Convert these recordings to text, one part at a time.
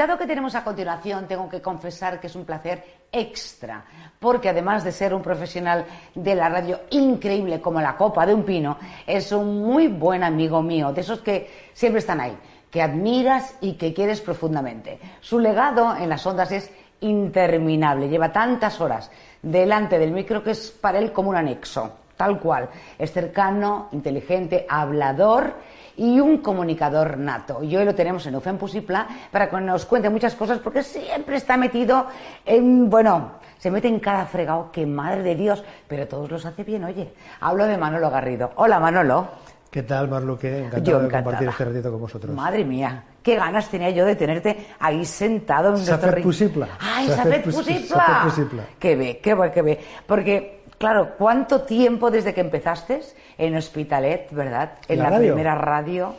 invitado que tenemos a continuación tengo que confesar que es un placer extra, porque además de ser un profesional de la radio increíble como la copa de un pino, es un muy buen amigo mío, de esos que siempre están ahí, que admiras y que quieres profundamente. Su legado en las ondas es interminable, lleva tantas horas delante del micro que es para él como un anexo, tal cual. Es cercano, inteligente, hablador y un comunicador nato. Y hoy lo tenemos en Ufen Pusipla para que nos cuente muchas cosas porque siempre está metido en, bueno, se mete en cada fregado, que madre de Dios, pero todos los hace bien, oye. Hablo de Manolo Garrido. Hola Manolo. ¿Qué tal, Marluque? Encantado de compartir este ratito con vosotros. Madre mía, qué ganas tenía yo de tenerte ahí sentado en nuestro ring. Pusipla. ¡Ay, Safet Pusipla! Pusipla. Qué ve, qué ve, qué ve. Porque, claro, ¿cuánto tiempo desde que empezaste en Hospitalet, verdad? En ¿La la, radio? primera radio.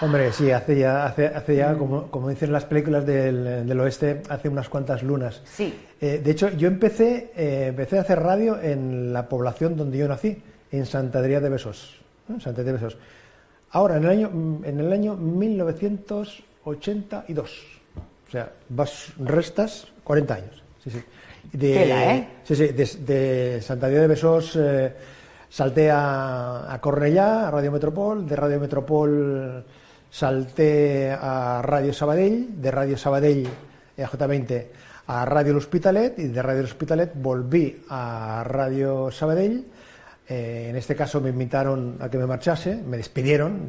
Hombre, sí, hace ya, hace, hace ya como, como dicen las películas del, del oeste, hace unas cuantas lunas. Sí. Eh, de hecho, yo empecé, eh, empecé a hacer radio en la población donde yo nací, en Santa Adrià de Besós. ¿no? Santa Adrià de Besós. Ahora, en el año, en el año 1982. O sea, vas, restas 40 años. Sí, sí. De, Tela, ¿eh? Sí, sí, de, de de Besós eh, salté a, a Cornellà, a Radio Metropol, de Radio Metropol salté a Radio Sabadell, de Radio Sabadell, eh, J20, a Radio L'Hospitalet y de Radio L'Hospitalet volví a Radio Sabadell. Eh, en este caso me invitaron a que me marchase, me despidieron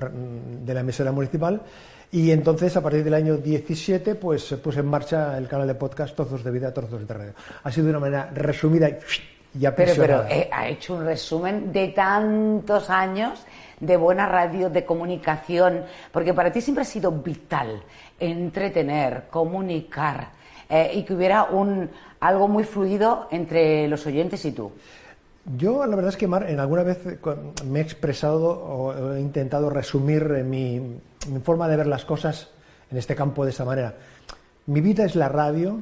de la emisora municipal y entonces a partir del año 17 pues se puso en marcha el canal de podcast Trozos de Vida, Trozos de Radio. Ha sido de una manera resumida y, y Pero, pero eh, ha hecho un resumen de tantos años de buena radio, de comunicación, porque para ti siempre ha sido vital entretener, comunicar eh, y que hubiera un algo muy fluido entre los oyentes y tú. Yo, la verdad es que, Mar, en alguna vez eh, me he expresado o he intentado resumir eh, mi, mi forma de ver las cosas en este campo de esa manera. Mi vida es la radio,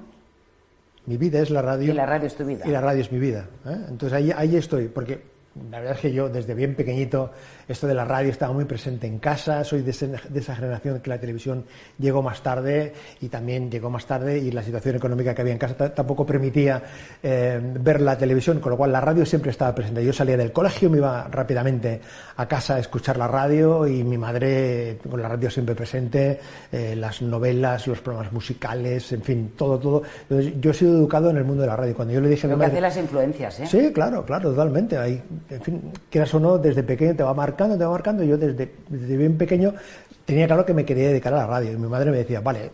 mi vida es la radio. Y la radio es tu vida. Y la radio es mi vida. ¿eh? Entonces ahí, ahí estoy, porque la verdad es que yo desde bien pequeñito esto de la radio estaba muy presente en casa, soy de, ese- de esa generación que la televisión llegó más tarde y también llegó más tarde y la situación económica que había en casa tampoco permitía eh, ver la televisión, con lo cual la radio siempre estaba presente. Yo salía del colegio, me iba rápidamente a casa a escuchar la radio y mi madre con la radio siempre presente, eh, las novelas, los programas musicales, en fin, todo, todo. Entonces, yo he sido educado en el mundo de la radio. Cuando yo le dije Lo que madre, hace las influencias, ¿eh? Sí, claro, claro, totalmente. En fin, quieras o no, desde pequeño te va marcando, te va marcando. Yo desde, desde bien pequeño tenía claro que me quería dedicar a la radio. Y mi madre me decía, vale,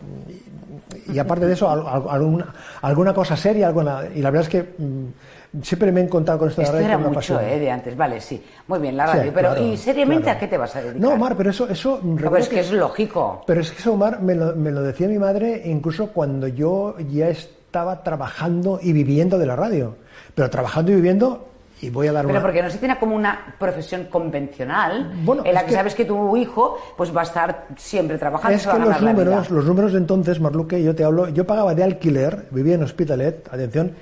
y, y aparte de eso, al- al- alguna, alguna cosa seria, alguna. Y la verdad es que mm, siempre me he encontrado con esto de la radio. era mucho. ¿eh? De antes. Vale, sí. Muy bien, la Sí, radio. pero, claro, ¿y seriamente claro. a qué te vas a dedicar? No, Mar, pero eso, eso pero es que es lógico. pero es que eso, Omar, me lo, me lo decía mi madre incluso cuando yo ya estaba trabajando y viviendo de la radio. Pero trabajando y viviendo, y voy a dar Pero una... porque no se tiene como una profesión convencional Bueno, en la que, que- sabes que tu hijo pues va a estar siempre trabajando Es que los números, los números de entonces, Marluque, yo te hablo, yo pagaba de alquiler, vivía en Hospitalet, atención,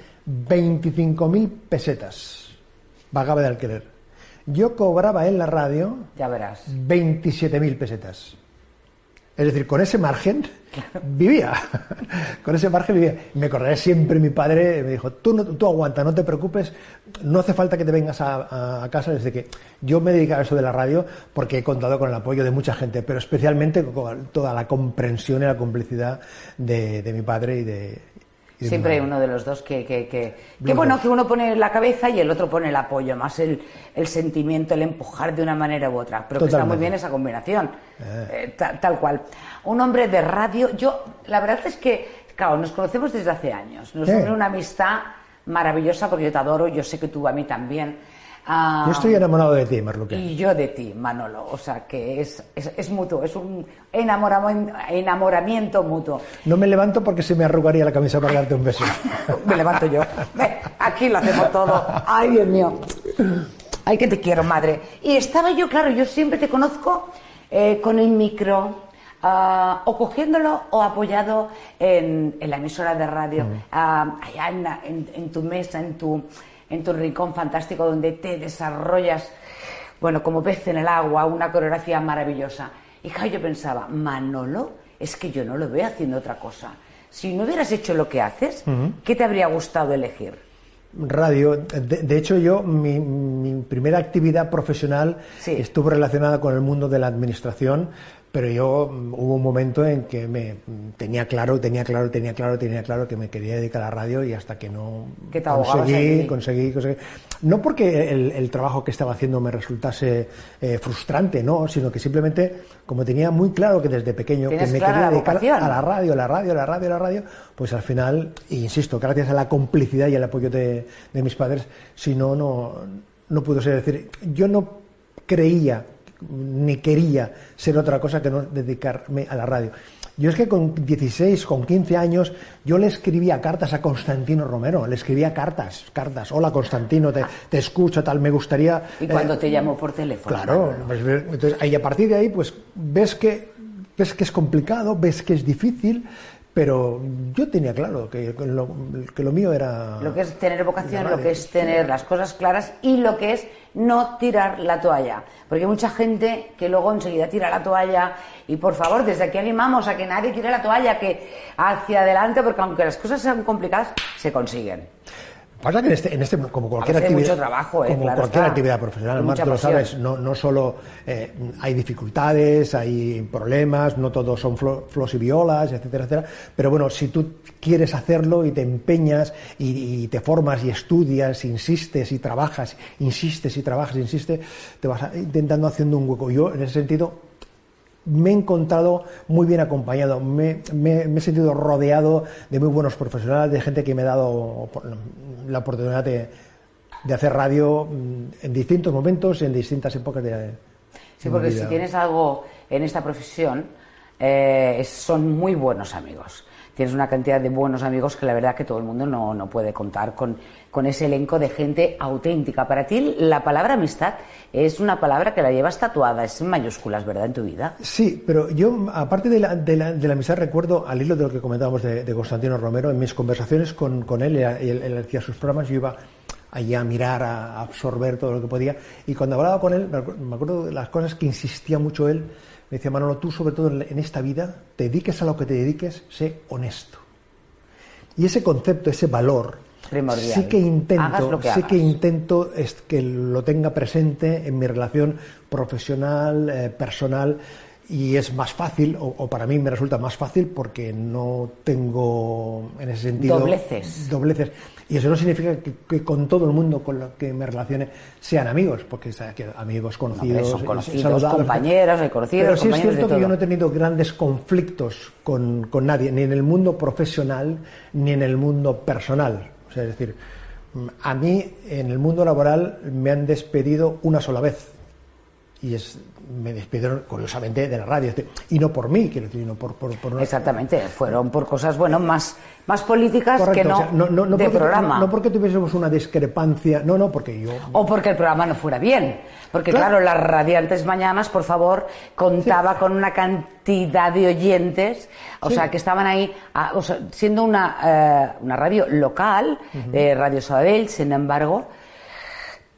25.000 pesetas pagaba de alquiler. Yo cobraba en la radio Ya verás. 27.000 pesetas. Es decir, con ese margen vivía. con ese margen vivía. Me acordaré siempre mi padre, me dijo, tú, no, tú aguanta, no te preocupes, no hace falta que te vengas a, casa desde que yo me he a eso de la radio porque he contado con el apoyo de mucha gente, pero especialmente con toda la comprensión y la complicidad de mi padre y de... Siempre hay uno de los dos que, que, que, bueno, que uno pone la cabeza y el otro pone el apoyo, más el, el sentimiento, el empujar de una manera u otra. Pero que está muy bien esa combinación, eh, ta- tal cual. Un hombre de radio, yo, la verdad es que, claro, nos conocemos desde hace años, nos une una amistad maravillosa porque yo te adoro, yo sé que tú a mí también. Ah, Yo estoy enamorado de ti, Marluque. Y yo de ti, Manolo. O sea, que es, es, es mutuo, es un enamoramiento, enamoramiento mutuo. No me levanto porque se me arrugaría la camisa para darte un beso. me levanto yo. Aquí lo hacemos todo. Ay, Dios mío. Ay, que te quiero, madre. Y estaba yo, claro, yo siempre te conozco eh, con el micro, ah, o cogiéndolo o apoyado en, en la emisora de radio, allá en, la- en- en tu mesa, en tu, en tu rincón fantástico donde te desarrollas, bueno, como pez en el agua, una coreografía maravillosa. Y claro, yo pensaba, Manolo, es que yo no lo veo haciendo otra cosa. Si no hubieras hecho lo que haces, ¿qué te habría gustado elegir? Radio. De, de hecho, yo, mi, mi primera actividad profesional Sí. estuvo relacionada con el mundo de la administración, pero yo mm, hubo un momento en que me mm, tenía claro, tenía claro, tenía claro, tenía claro que me quería dedicar a la radio y hasta que no te conseguí, conseguí, conseguí. No porque el, el trabajo que estaba haciendo me resultase eh, frustrante, no, sino que simplemente, como tenía muy claro que desde pequeño que me quería dedicar vocación. a la radio, la radio, la radio, la radio, pues al final, e insisto, gracias a la complicidad y al apoyo de, de mis padres, si no, no, no pudo ser. Decir, yo no creía ni quería ser otra cosa que no dedicarme a la radio. Yo es que con 16, con 15 años, yo le escribía cartas a Constantino Romero, le escribía cartas, cartas, hola Constantino, te, te escucho, tal, me gustaría... Y eh, cuando te llamó por teléfono. Claro, pues, entonces ahí a partir de ahí pues ves que ves que es complicado, ves que es difícil, pero yo tenía claro que lo, que lo mío era Lo que es tener vocación, lo que es tener las cosas claras y lo que es no tirar la toalla. Porque hay mucha gente que luego enseguida tira la toalla y por favor, desde aquí animamos a que nadie tire la toalla, que hacia adelante, porque aunque las cosas sean complicadas, se consiguen. Pasa que en este, en este como cualquier actividad, mucho trabajo, ¿eh? como Claro cualquier está. actividad profesional, Con Mar, mucha tú lo sabes, no, no solo eh, hay dificultades, hay problemas, no todos son flo- flos y violas, etcétera, etcétera. Pero bueno, si tú quieres hacerlo y te empeñas y, y te formas y estudias, insistes y trabajas, insistes y trabajas, insistes, te vas intentando haciendo un hueco. Yo, en ese sentido, me he encontrado muy bien acompañado, me, me- me he sentido rodeado de muy buenos profesionales, de gente que me ha dado la oportunidad de, de hacer radio mm, en distintos momentos, en distintas épocas de, Sí, porque si tienes algo en esta profesión, eh, son muy buenos amigos. Tienes una cantidad de buenos amigos que la verdad que todo el mundo no, no puede contar con, con ese elenco de gente auténtica. Para ti la palabra amistad es una palabra que la llevas tatuada, es en mayúsculas, ¿verdad? En tu vida. Sí, pero yo, aparte de la, de la, amistad, recuerdo, al hilo de lo que comentábamos de, de Constantino Romero, en mis conversaciones con, con él, y él, él hacía sus programas, yo iba allí a mirar, a absorber todo lo que podía, y cuando hablaba con él, me acu- me acuerdo de las cosas que insistía mucho él, me decía, Manolo, tú sobre todo en esta vida, te dediques a lo que te dediques, sé honesto. Y ese concepto, ese valor, Primordial. sí que intento, que sí que intento es que lo tenga presente en mi relación profesional, eh, personal, y es más fácil, o, o para mí me resulta más fácil porque no tengo en ese sentido Dobleces. dobleces. Y eso no significa que, que con todo el mundo con lo que me relacione sean amigos, porque o sea, que amigos conocidos, son y conocidos, saludables. compañeros, hay conocidos, Pero sí es cierto que yo no he tenido grandes conflictos con, con nadie, ni en el mundo profesional ni en el mundo personal. O sea, es decir, mm, a mí en el mundo laboral me han despedido una sola vez. Y es, me despidieron curiosamente de la radio. Es decir, Y no por mí, quiero decir, no por, por, por una- Exactamente, fueron por cosas, bueno, más, más políticas Correcto, que no, o sea, no, no, no de porque, programa. no porque tuviésemos una discrepancia, no, no, porque yo O porque el programa no fuera bien. Porque claro, Claro. las radiantes mañanas, por favor, contaba con una cantidad de oyentes, o Sí. sea, que estaban ahí, ah, o sea, siendo una, eh, una radio local, eh, Radio Sabadell, sin embargo,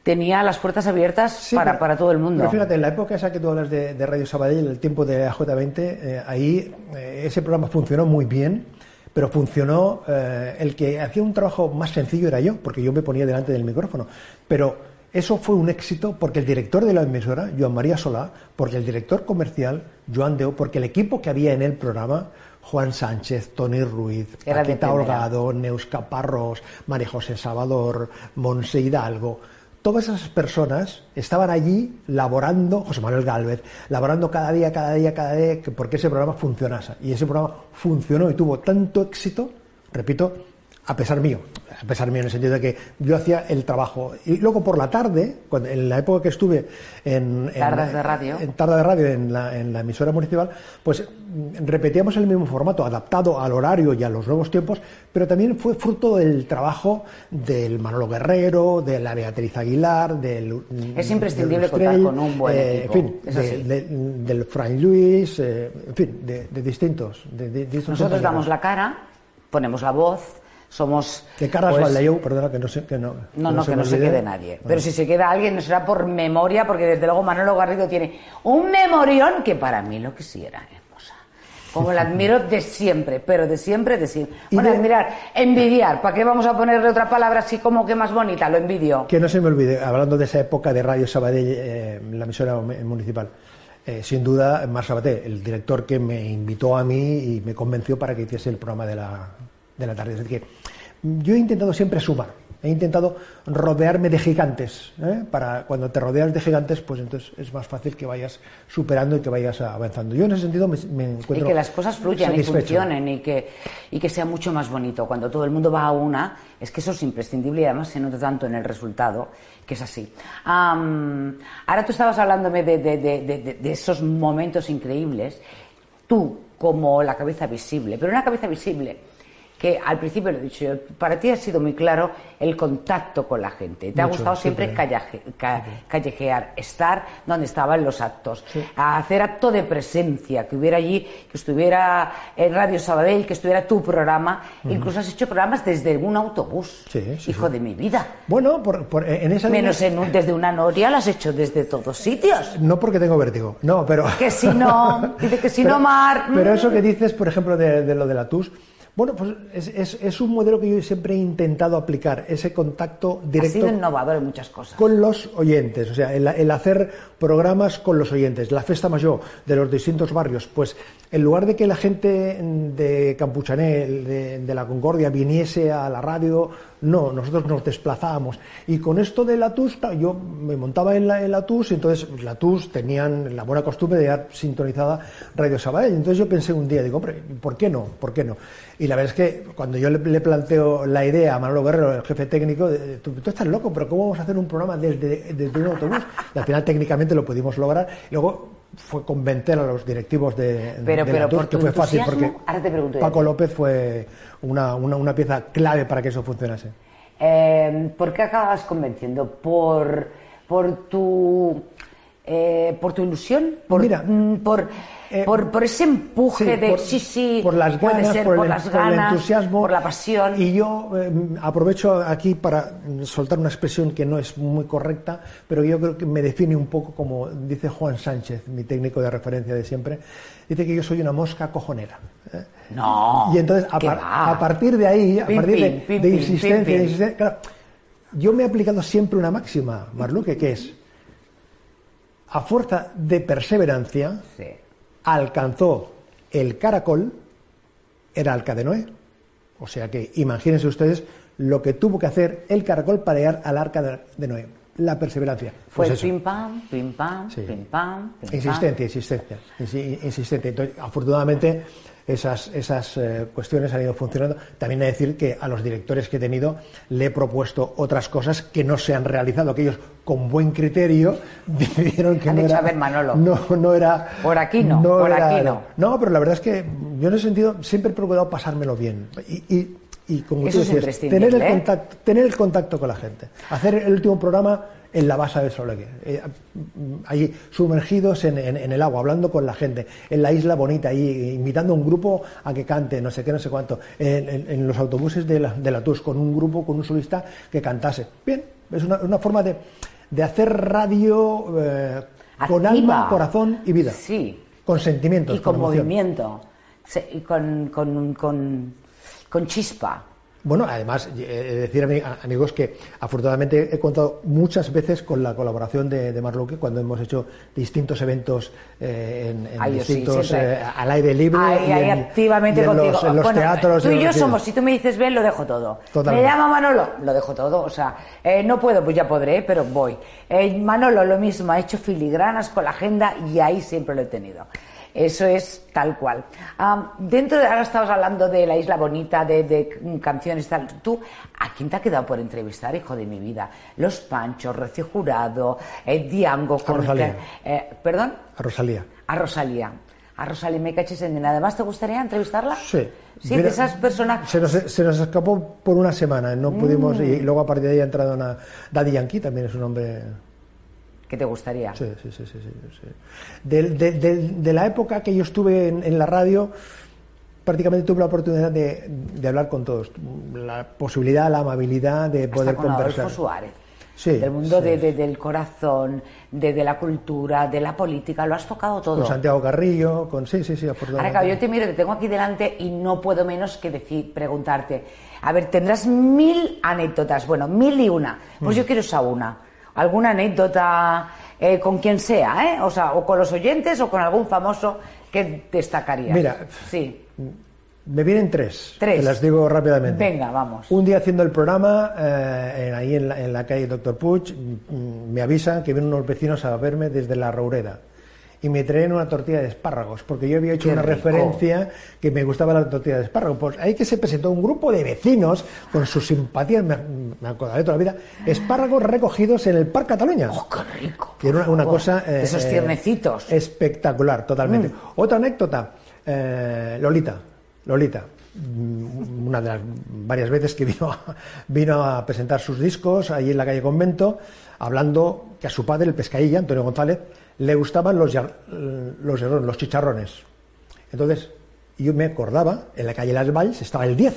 tenía las puertas abiertas Sí, para, pero- para todo el mundo. Pero fíjate, en la época esa que tú hablas de, de Radio Sabadell, el tiempo de AJ20, eh, ahí eh, ese programa funcionó muy bien, pero funcionó, eh, el que hacía un trabajo más sencillo era yo, porque yo me ponía delante del micrófono. Pero eso fue un éxito porque el director de la emisora, Joan María Solá, porque el director comercial, Joan Deo, porque el equipo que había en el programa, Juan Sánchez, Tony Ruiz, Paquita. Holgado, Neus Caparrós, María José Salvador, Monse Hidalgo. Todas esas personas estaban allí laborando, José Manuel Galvez, laborando cada día, cada día, cada día, que- porque ese programa funcionase. Y ese programa funcionó y tuvo tanto éxito, repito, a pesar mío, a pesar mío en el sentido de que yo hacía el trabajo. Y luego por la tarde, cuando, en la época que estuve en... Tardas de radio. En Tarda de radio, en la, en la emisora municipal, pues mm, repetíamos el mismo formato, adaptado al horario y a los nuevos tiempos, pero también fue fruto del trabajo del Manolo Guerrero, de la Beatriz Aguilar, del... Es imprescindible contar con un buen eh, equipo, En fin, de- del Frank Luis, eh, en fin, de, de distintos. Nosotros damos la cara, ponemos la voz, somos... De Carras pues, perdona, que no sé, que no. No, no, que me no se olvide. quede nadie. Pero si se queda alguien, no será por memoria, porque desde luego Manolo Garrido tiene un memorión que para mí lo que sí era hermosa. Como la admiro de siempre, pero de siempre, de siempre. Bueno, de- admirar, envidiar. ¿Para qué vamos a ponerle otra palabra así como que más bonita? Lo envidio. Que no se me olvide, hablando de esa época de Radio Sabadell, eh, la emisora mu- municipal, eh, sin duda, Mar Sabaté, el director que me invitó a mí y me convenció para que hiciese el programa de la, de la tarde. Es decir, que yo he intentado siempre sumar, he intentado rodearme de gigantes. ¿eh? Para cuando te rodeas de gigantes, pues entonces es más fácil que vayas superando y que vayas avanzando. Yo en ese sentido me, me Y encuentro que las cosas fluyan y funcionen y que, y que sea mucho más bonito. Cuando todo el mundo va a una, es que eso es imprescindible y además se nota tanto en el resultado que es así. Ahora tú estabas hablándome de- de- de- de esos momentos increíbles, tú como la cabeza visible, pero una cabeza visible que al principio lo he dicho yo, para ti ha sido muy claro el contacto con la gente. Te ha gustado siempre, siempre. callaje- ca- callejear, estar donde estaban los actos, hacer acto de presencia, que hubiera allí, que estuviera en Radio Sabadell, que estuviera tu programa. Incluso has hecho programas desde un autobús. Sí, Hijo de mi vida. Bueno, por- por- en esa línea- Menos en un- desde una noria, lo has hecho desde todos sitios. No porque tengo vértigo, no, pero... Que si no, dice que si pero, no, Mar. Pero mm. eso que dices, por ejemplo, de, de lo de la TUS, bueno, pues es, es- es un modelo que yo siempre he intentado aplicar, ese contacto directo sido innovador en muchas cosas. con los oyentes, o sea, el, el hacer programas con los oyentes, la festa mayor de los distintos barrios, pues en lugar de que la gente de Campuchané, de, de la Concordia, viniese a la radio, no, nosotros nos desplazábamos. Y con esto de la TUS, yo me montaba en la, TUS, y entonces la TUS tenían la buena costumbre de dar sintonizada Radio Sabadell. Entonces yo pensé un día, digo, hombre, ¿por qué no? ¿Por qué no? Y la verdad es que cuando yo le, planteo la idea a Manolo Guerrero, el jefe técnico, tú, estás loco, pero ¿cómo vamos a hacer un programa desde, desde un autobús? Y al final técnicamente lo pudimos lograr. Luego fue convencer a los directivos de, Pero- de pero la TUS, por que fue fácil porque ahora te pregunto yo. Paco López fue una, una, una pieza clave para que eso funcionase. Eh, ¿Por qué acabas convenciendo? ¿Por, por tu eh, por tu ilusión? ¿Por, Mira, mm, por, eh, por, por ese empuje Sí, de por- sí, sí, por las puede ganas, ser, por, el, las por ganas, el entusiasmo por la pasión? Y yo eh, aprovecho aquí para soltar una expresión que no es muy correcta, pero yo creo que me define un poco como dice Juan Sánchez, mi técnico de referencia de siempre. Dice que yo soy una mosca cojonera. ¿eh? No. y entonces, a, ¿qué par- a partir de ahí, a Pim, partir de, pim, insistencia, pim, de pim. insistencia, claro, yo me he aplicado siempre una máxima, Marluque, que es a fuerza de perseverancia Sí. alcanzó el caracol, era Arca de Noé. O sea que imagínense ustedes lo que tuvo que hacer el caracol para llegar al arca de Noé. La perseverancia. Fue Pues pim pam, pim pam, Sí. pim pam, pim pam. Insistencia, insistencia, insi- insistente. Entonces, afortunadamente, esas, esas eh, cuestiones han ido funcionando. También he de decir que a los directores que he tenido le he propuesto otras cosas que no se han realizado, que ellos con buen criterio decidieron que Han no dicho, era, "A ver, Manolo, no, no era, por aquí no, por aquí no". No, pero la verdad es que yo en ese sentido siempre he procurado pasármelo bien y, y, y como Eso tú decías, tener el ¿eh? contacto, tener el contacto con la gente, hacer el último programa en la base de Solegue, eh, ahí sumergidos en, en- en el agua, hablando con la gente, en la isla bonita, ahí invitando a un grupo a que cante, no sé qué, no sé cuánto, en, los autobuses de la, de la TUS, con un grupo, con un solista que cantase. Bien, es una, una forma de, de hacer radio eh, con alma, corazón y vida. Sí. Con sentimientos. Y con movimiento. Se- Y con, con, con, con chispa. Bueno, además, eh, decir, a- amigos, que afortunadamente he contado muchas veces con la colaboración de, de Marluque cuando hemos hecho distintos eventos eh, en, en Ay, yo sí, distintos eh, al aire libre y ahí en, activamente y en contigo. los, en los Bueno, teatros. Tú y yo somos, si tú me dices ven, lo dejo todo. Totalmente. Me llama Manolo, lo dejo todo. O sea, eh, no puedo, pues ya podré, pero voy. Manolo, lo mismo, ha hecho filigranas con la agenda y ahí siempre lo he tenido. Eso es tal cual. Ah, dentro de, ahora estabas hablando de la isla bonita, de, de canciones tal. Tú, ¿a quién te ha quedado por entrevistar, hijo de mi vida? Los Panchos, Recio Jurado, eh, Diango, A Rosalía. eh, ¿Perdón? A Rosalía. A Rosalía. A Rosalía me caches en nada más. ¿Te gustaría entrevistarla? Sí. Sí, de esas personas. Se nos, se nos escapó por una semana, no pudimos, Mm. y luego a partir de ahí ha entrado una. Daddy Yankee también es un hombre. Que te gustaría? Sí, sí, sí, sí. sí, de, de- de la época que yo estuve en, en la radio, prácticamente tuve la oportunidad de, hablar con todos. La posibilidad, la amabilidad de Hasta poder con conversar. Adolfo Suárez. Sí, del mundo sí. de- de- del corazón, de, la cultura, de la política, lo has tocado todo. Con Santiago Carrillo, con. Sí, sí, sí, Ahora, afortunadamente. claro, yo te miro, te tengo aquí delante y no puedo menos que decir, preguntarte. A ver, tendrás mil anécdotas, bueno, mil y una. Pues Mm. yo quiero esa una. ¿Alguna anécdota eh, con quien sea, eh? O sea, o con los oyentes o con algún famoso que destacaría. Mira. Sí. Me vienen tres. Tres. Te las digo rápidamente. Venga, vamos. Un día haciendo el programa, eh, ahí en la, en la calle Doctor Puig, mm, me avisan que vienen unos vecinos a verme desde la Roureda. Y me traen una tortilla de espárragos, porque yo había hecho Qué una rico. referencia que me gustaba la tortilla de espárragos. Pues ahí que se presentó un grupo de vecinos con sus simpatías, me, me acordaré toda la vida, espárragos recogidos en el Parque Cataluña. ¡Oh, qué rico! Que era una, cosa... eh, Esos tiernecitos. espectacular, totalmente. Otra anécdota, eh, Lolita. Lolita, mm, una de las varias veces que vino a, vino a presentar sus discos ahí en la calle Convento, hablando que a su padre, el pescadilla, Antonio González, le gustaban los, los, los chicharrones. Entonces, yo me acordaba, en la calle Las Valls estaba el 10,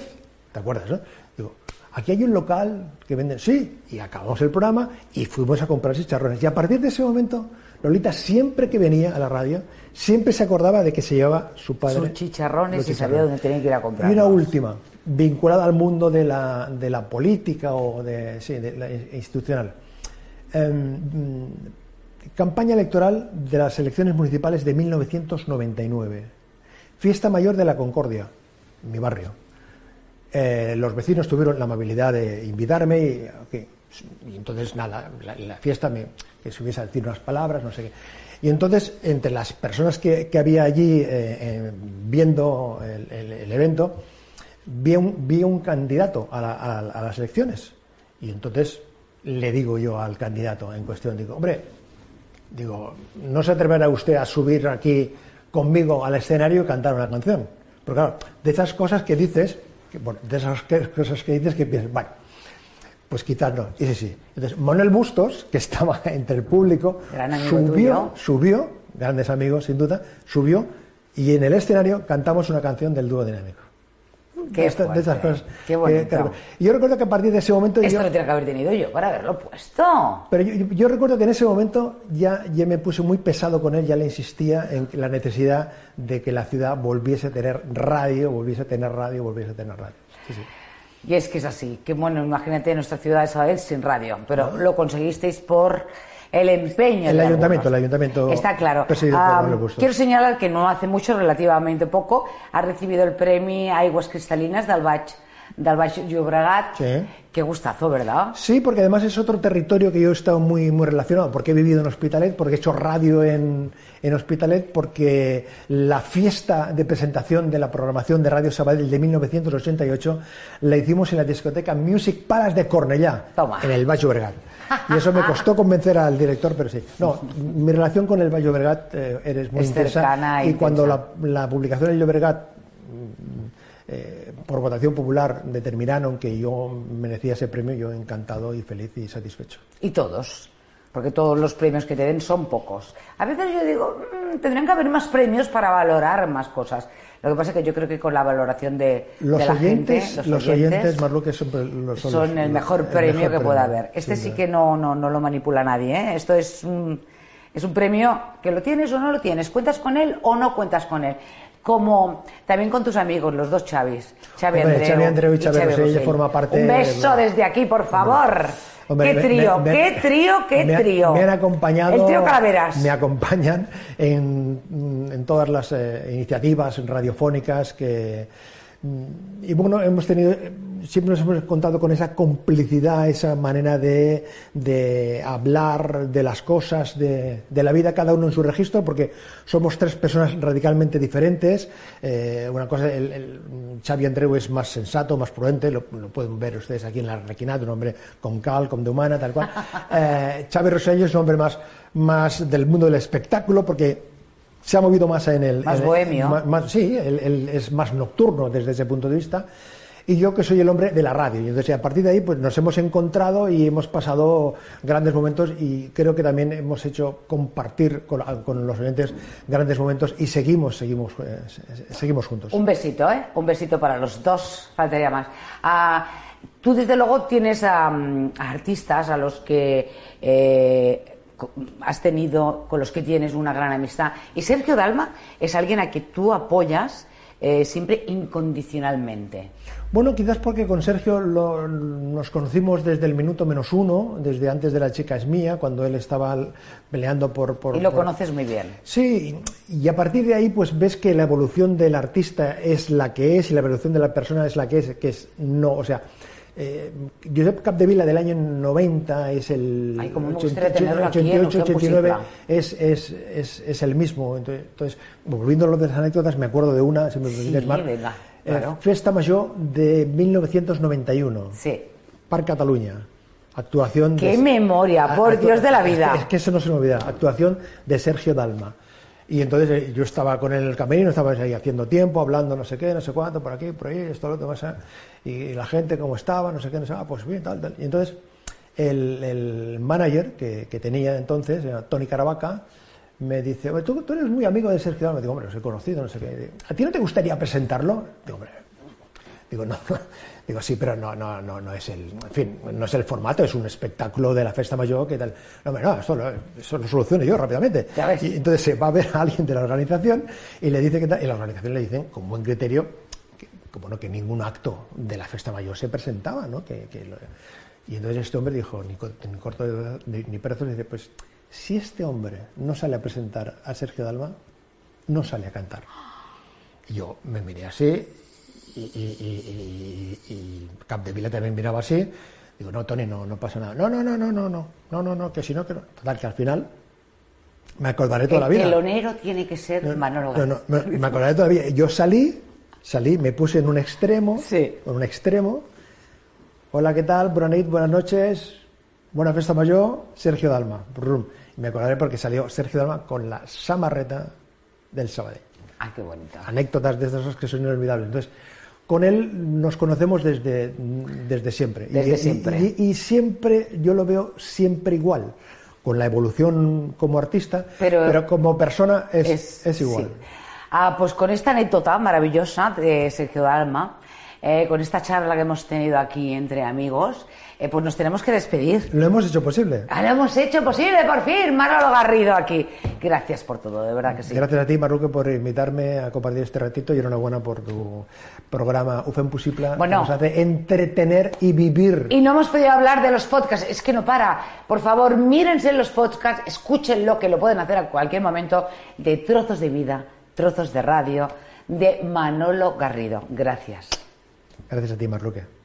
¿te acuerdas? No? Digo, aquí hay un local que venden, sí, y acabamos el programa y fuimos a comprar chicharrones. Y a partir de ese momento, Lolita siempre que venía a la radio, siempre se acordaba de que se llevaba su padre. Sus chicharrones los y sabía dónde tenía que ir a Y comprarlos. una última, vinculada al mundo de la, de la política o de, sí, de la institucional. Em, campaña electoral de las elecciones municipales de 1999. Fiesta mayor de la Concordia, mi barrio. Eh, los vecinos tuvieron la amabilidad de invitarme y, entonces nada, la, fiesta me, que subiese a decir unas palabras, no sé qué. Y entonces, entre las personas que, que había allí eh, eh, viendo el, evento, vi un, vi un candidato a- a las elecciones. Y entonces le digo yo al candidato en cuestión, digo, hombre, digo, ¿no se atreverá usted a subir aquí conmigo al escenario y cantar una canción? Porque claro, de esas cosas que dices, que, bueno, de esas que- cosas que dices que piensas, bueno, pues quizás no. Y sí, sí. Entonces, Manuel Bustos, que estaba entre el público, subió, subió, grandes amigos sin duda, subió y en el escenario cantamos una canción del dúo dinámico. Qué de, fuerte, cosas. qué que- bonito. yo recuerdo que a partir de ese momento Esto yo, lo tenía que haber tenido yo para haberlo puesto. pero yo, recuerdo que en ese momento ya, ya me puse muy pesado con él, ya le insistía en la necesidad de que la ciudad volviese a tener radio, volviese a tener radio, volviese a tener radio. Sí, sí. Y es que es así, que bueno, imagínate nuestra ciudad de Sabadell sin radio, pero lo conseguisteis por el empeño El de ayuntamiento, algunos. el ayuntamiento Está claro. Ah, quiero señalar que no hace mucho, relativamente poco, ha recibido el premio Aigües Cristalinas del Baix, del Baix Llobregat. Sí. Qué gustazo, ¿verdad? Sí, porque además es otro territorio que yo he estado muy, muy relacionado, porque he vivido en Hospitalet, porque he hecho radio en, en Hospitalet, porque la fiesta de presentación de la programación de Radio Sabadell de 1988 la hicimos en la discoteca Music Palace de Cornellá, Toma. en el Baix Llobregat. Y eso me costó convencer al director, pero sí. No, mi relación con el Llobregat eh, eres muy Es intensa. cercana e y cuando la, la publicación del Llobregat eh, por votación popular determinaron que yo merecía ese premio, yo encantado y feliz y satisfecho. Y todos, porque todos los premios que te den son pocos. A veces yo digo, "Mm, tendrían que haber más premios para valorar más cosas. Lo que pasa es que yo creo que con la valoración de, Los de la oyentes, gente, los oyentes, Marluque, son, los- son, los- el mejor el premio mejor que pueda haber. Este sí duda. que no, no, no lo manipula nadie. ¿eh? Esto es un, es un premio que lo tienes o no lo tienes. ¿Cuentas con él o no cuentas con él? Como también con tus amigos, los dos Chavis. Xavi Hombre, Andreu, Xavi Andreu y Xavi Rossell Rossell. forma parte Un beso de- desde aquí, por favor. Hombre, qué trío, me- me- qué trío, qué me trío. Me han acompañado. El trío Calaveras. Me acompañan en, en todas las eh, iniciativas radiofónicas que, Mm, y bueno, hemos tenido, siempre nos hemos contado con esa complicidad, esa manera de, de hablar de las cosas, de, de, la vida, cada uno en su registro, porque somos tres personas radicalmente diferentes. Eh, una cosa, el, el, Xavi Andreu es más sensato, más prudente, lo, lo, pueden ver ustedes aquí en la requinada, un hombre con cal, con de humana, tal cual. Eh, Xavi Rosello es un hombre más, más del mundo del espectáculo, porque se ha movido más en el... Más en bohemio. más, más, sí, él, él, es más nocturno desde ese punto de vista. Y yo que soy el hombre de la radio. Y entonces a partir de ahí pues nos hemos encontrado y hemos pasado grandes momentos y creo que también hemos hecho compartir con, con los oyentes grandes momentos y seguimos, seguimos, eh, seguimos juntos. Un besito, ¿eh? Un besito para los dos, faltaría más. Ah, tú desde luego tienes a, a artistas a los que... Eh, has tenido, con los que tienes una gran amistad. Y Sergio Dalma es alguien a que tú apoyas eh, siempre incondicionalmente. Bueno, quizás porque con Sergio lo, nos conocimos desde el minuto menos uno, desde antes de La chica es mía, cuando él estaba peleando por... por y lo por... conoces muy bien. Sí, y a partir de ahí pues ves que la evolución del artista es la que es y la evolución de la persona es la que es, que es no, o sea... Eh, Josep Capdevila del año 90 es el Ay, 88, 89 es, es, es, es, el mismo. Entonces, entonces, volviendo a lo de las anécdotas, me acuerdo de una, si me sí, más, venga, eh, claro. Festa Major de 1991, sí. Parc Cataluña. Actuación ¡Qué de, memoria! ¡Por actu, Dios de la vida! Es que eso no se me olvida. Actuación de Sergio Dalma. Y entonces eh, yo estaba con él en el camerino, estaba ahí haciendo tiempo, hablando no sé qué, no sé cuánto, por aquí, por ahí, esto, lo otro, más, y la gente cómo estaba, no sé qué, no sé, ah, pues bien, tal, tal. Y entonces el, el manager que, que, tenía entonces, Tony Caravaca, me dice, ¿Tú, tú eres muy amigo de Sergio Dalma. Digo, hombre, los he conocido, no sé qué. ¿A ti no te gustaría presentarlo? Digo, hombre, digo, no. Digo, sí, pero no, no, no, no es el, en fin, no es el formato, es un espectáculo de la festa mayor, que tal? No, no, eso lo, eso lo soluciono yo rápidamente. Y entonces se va a ver a alguien de la organización y le dice que tal, y la organización le dicen, con buen criterio, que, como no, que ningún acto de la festa mayor se presentaba, ¿no? Que, que lo, y entonces este hombre dijo, ni, ni corto ni, ni perezoso, dice, pues, si este hombre no sale a presentar a Sergio Dalma, no sale a cantar. Y yo me miré así y, y, y, y Capdevila también miraba así. Digo, no, Tony, no, no pasa nada. No, no, no, no, no, no, no, no, no, que si no, que no. Total, que al final me acordaré toda el la vida. El telonero tiene que ser no, Manolo no, no, me, me acordaré toda la vida. Yo salí, salí, me puse en un extremo, sí. en un extremo. Hola, ¿qué tal? Buenas noches, buenas noches. Buena festa mayor, Sergio Dalma. Brum. Y me acordaré porque salió Sergio Dalma con la samarreta del Sabadell. Ah, qué bonita. Anécdotas de esas que son inolvidables. Entonces, con él nos conocemos desde, desde siempre. Desde y, siempre. Y, y, y, siempre, yo lo veo siempre igual. Con la evolución como artista, pero, pero como persona es, es, es igual. Sí. Ah, pues con esta anécdota maravillosa de Sergio Dalma, eh, con esta charla que hemos tenido aquí entre amigos, eh, pues nos tenemos que despedir. Lo hemos hecho posible. Ah, lo hemos hecho posible, por fin. Manolo Garrido aquí. Gracias por todo, de verdad que sí. Gracias a ti, Marluque, por invitarme a compartir este ratito y enhorabuena por tu programa UFEM Pusipla, bueno, que nos hace entretener y vivir. Y no hemos podido hablar de los podcasts, es que no para. Por favor, mírense los podcasts, escúchenlo, que lo pueden hacer a cualquier momento, de trozos de vida, trozos de radio, de Manolo Garrido. Gracias. Gracias a ti, Marluque.